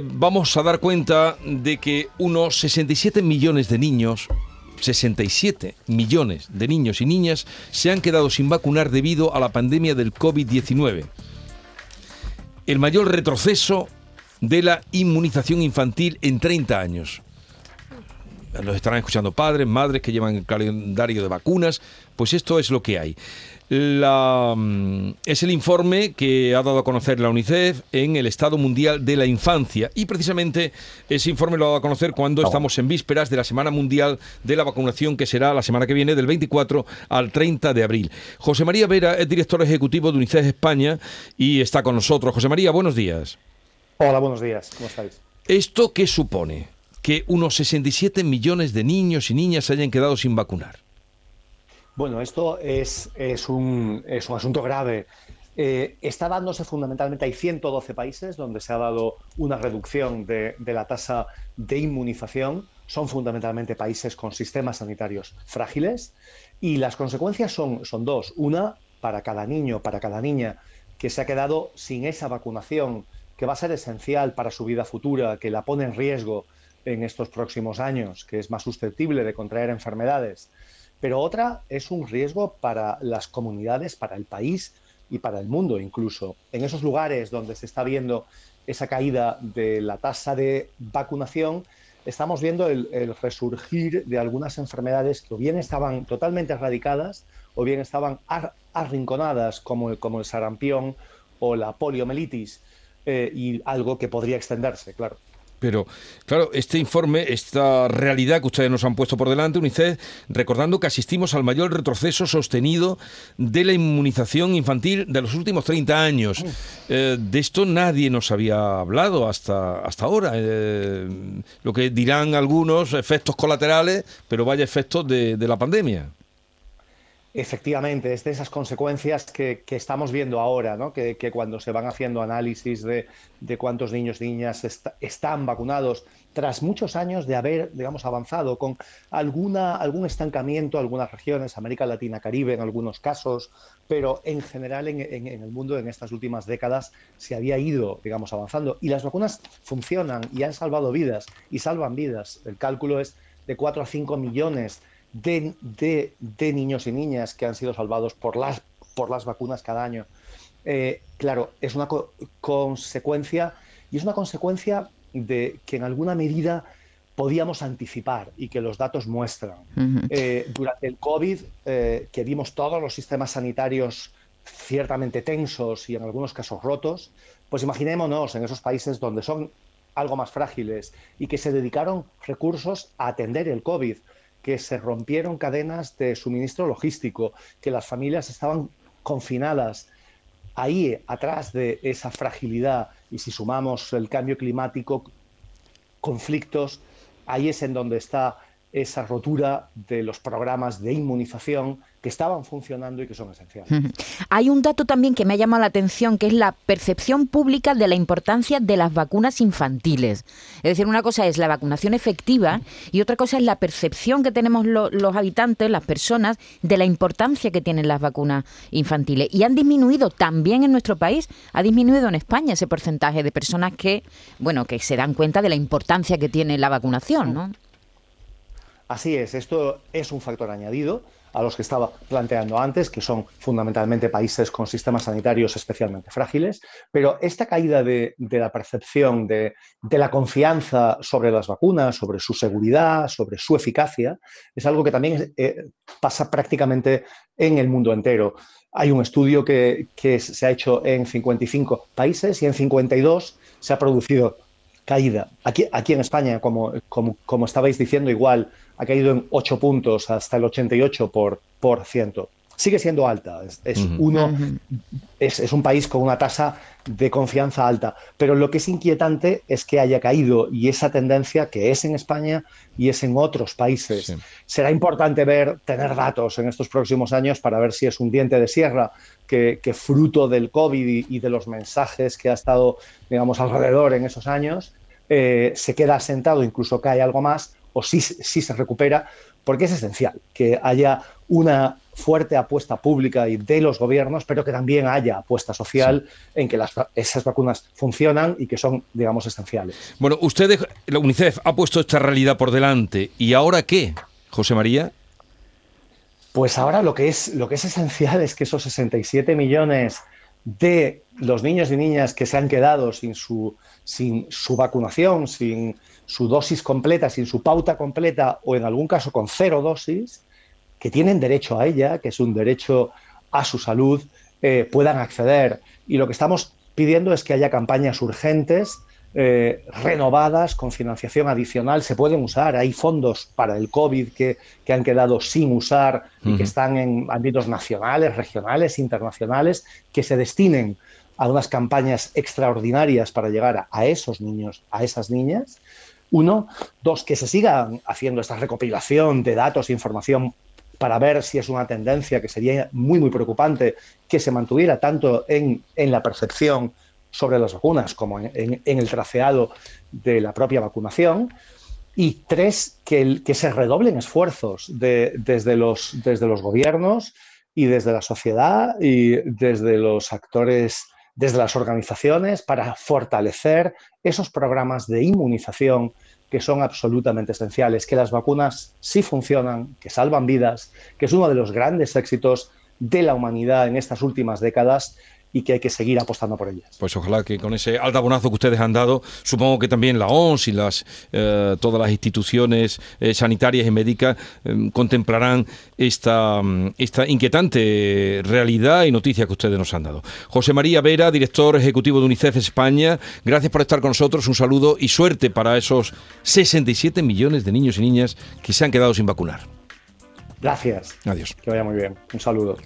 Vamos a dar cuenta de que unos 67 millones de niños 67 millones de niños y niñas se han quedado sin vacunar debido a la pandemia del COVID-19. El mayor retroceso de la inmunización infantil en 30 años. Nos estarán escuchando padres, madres que llevan el calendario de vacunas, pues esto es lo que hay. La, mm, es el informe que ha dado a conocer la UNICEF en el Estado Mundial de la Infancia. Y precisamente ese informe lo ha dado a conocer cuando estamos en vísperas de la Semana Mundial de la Vacunación, que será la semana que viene, del 24 al 30 de abril. José María Vera es director ejecutivo de UNICEF España y está con nosotros. José María, buenos días. Hola, buenos días. ¿Cómo estáis? ¿Esto qué supone? Que unos 67 millones de niños y niñas se hayan quedado sin vacunar. Bueno, esto es, un, asunto grave. Eh, está dándose fundamentalmente, hay 112 países donde se ha dado una reducción de, la tasa de inmunización. Son fundamentalmente países con sistemas sanitarios frágiles y las consecuencias son, son dos. Una, para cada niño, para cada niña que se ha quedado sin esa vacunación que va a ser esencial para su vida futura, que la pone en riesgo en estos próximos años, que es más susceptible de contraer enfermedades pero otra es un riesgo para las comunidades, para el país y para el mundo incluso. En esos lugares donde se está viendo esa caída de la tasa de vacunación, estamos viendo el, resurgir de algunas enfermedades que o bien estaban totalmente erradicadas o bien estaban arrinconadas, como, como el sarampión o la poliomielitis, eh, y algo que podría extenderse, claro. Pero, claro, este informe, esta realidad que ustedes nos han puesto por delante, UNICEF, recordando que asistimos al mayor retroceso sostenido de la inmunización infantil de los últimos 30 años. Eh, de esto nadie nos había hablado hasta, hasta ahora. Eh, lo que dirán algunos, efectos colaterales, pero vaya efectos de la pandemia. Efectivamente, es de esas consecuencias que, estamos viendo ahora, ¿no? que, cuando se van haciendo análisis de, cuántos niños y niñas están vacunados, tras muchos años de haber, digamos, avanzado con alguna, algún estancamiento, algunas regiones, América Latina, Caribe en algunos casos, pero en general en, en, el mundo en estas últimas décadas se había ido, digamos, avanzando. Y las vacunas funcionan y han salvado vidas y salvan vidas. El cálculo es de 4 a 5 millones de, niños y niñas que han sido salvados por las, por las vacunas cada año. Eh, claro, es una consecuencia y es una consecuencia de que en alguna medida podíamos anticipar y que los datos muestran. Eh, durante el COVID, eh, que vimos todos los sistemas sanitarios ciertamente tensos y en algunos casos rotos, pues imaginémonos en esos países donde son algo más frágiles y que se dedicaron recursos a atender el COVID que se rompieron cadenas de suministro logístico, que las familias estaban confinadas. Ahí, atrás de esa fragilidad, y si sumamos el cambio climático, conflictos, ahí es en donde está esa rotura de los programas de inmunización que estaban funcionando y que son esenciales. Hay un dato también que me ha llamado la atención, que es la percepción pública de la importancia de las vacunas infantiles. Es decir, una cosa es la vacunación efectiva y otra cosa es la percepción que tenemos los habitantes, las personas, de la importancia que tienen las vacunas infantiles. Y han disminuido también en nuestro país, ha disminuido en España ese porcentaje de personas que, bueno, que se dan cuenta de la importancia que tiene la vacunación, ¿no? Así es, esto es un factor añadido a los que estaba planteando antes, que son fundamentalmente países con sistemas sanitarios especialmente frágiles, pero esta caída de, la percepción, de, la confianza sobre las vacunas, sobre su seguridad, sobre su eficacia, es algo que también eh, pasa prácticamente en el mundo entero. Hay un estudio que, se ha hecho en 55 países y en 52 se ha producido caída. Aquí, aquí en España, como, como, como estabais diciendo, igual ha caído en 8 puntos hasta el 88%. Por, por ciento. Sigue siendo alta, es, uno, es, un país con una tasa de confianza alta, pero lo que es inquietante es que haya caído y esa tendencia que es en España y es en otros países. Será importante ver, tener datos en estos próximos años para ver si es un diente de sierra que, fruto del COVID y, de los mensajes que ha estado, digamos, alrededor en esos años, eh, se queda asentado, incluso cae algo más, o si, si se recupera, porque es esencial que haya una fuerte apuesta pública y de los gobiernos, pero que también haya apuesta social en que las, esas vacunas funcionan y que son, digamos, esenciales. Bueno, ustedes, la UNICEF ha puesto esta realidad por delante. ¿Y ahora qué, José María? Pues ahora lo que es, lo que es esencial es que esos 67 millones de los niños y niñas que se han quedado sin su, sin su vacunación, sin su dosis completa, sin su pauta completa o en algún caso con cero dosis, que tienen derecho a ella, que es un derecho a su salud, eh, puedan acceder. Y lo que estamos pidiendo es que haya campañas urgentes eh, renovadas con financiación adicional se pueden usar. Hay fondos para el COVID que, han quedado sin usar y que están en ámbitos nacionales, regionales, internacionales, que se destinen a unas campañas extraordinarias para llegar a, esos niños, a esas niñas. Uno, dos, que se sigan haciendo esta recopilación de datos e información para ver si es una tendencia que sería muy, muy preocupante que se mantuviera tanto en, en la percepción sobre las vacunas, como en, el traceado de la propia vacunación. Y tres, que, que se redoblen esfuerzos desde, los, desde los gobiernos y desde la sociedad y desde los actores, desde las organizaciones, para fortalecer esos programas de inmunización que son absolutamente esenciales, que las vacunas sí funcionan, que salvan vidas, que es uno de los grandes éxitos de la humanidad en estas últimas décadas y que hay que seguir apostando por ellas. Pues ojalá que con ese altabonazo que ustedes han dado, supongo que también la OMS y las, eh, todas las instituciones eh, sanitarias y médicas eh, contemplarán esta, mm, esta inquietante realidad y noticia que ustedes nos han dado. José María Vera, director ejecutivo de UNICEF España, gracias por estar con nosotros, un saludo y suerte para esos 67 millones de niños y niñas que se han quedado sin vacunar. Gracias. Adiós. Que vaya muy bien. Un saludo.